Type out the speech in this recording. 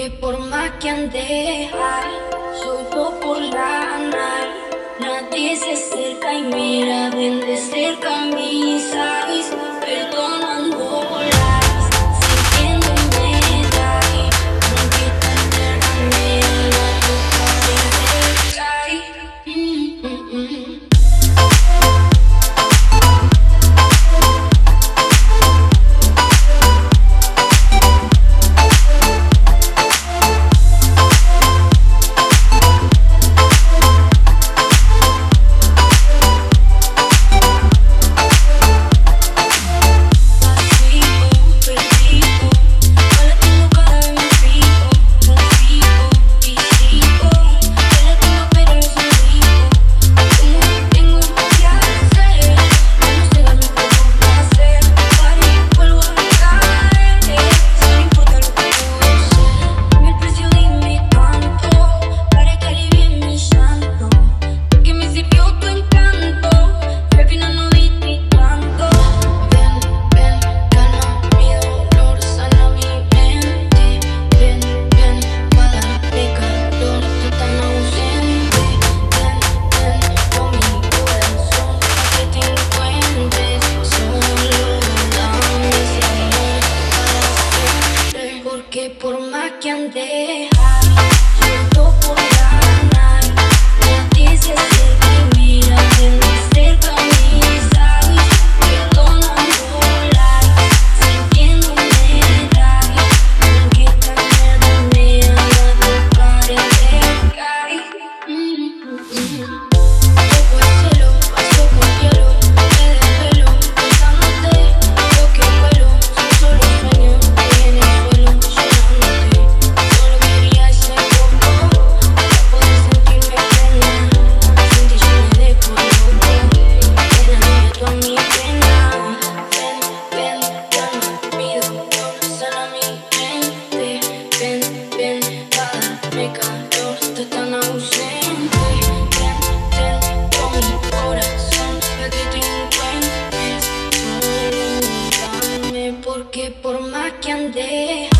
que por más que ande, soy popular. Nadie se acerca y mira bien de cerca mi sal. a quien dejar. Yo por que por más que ande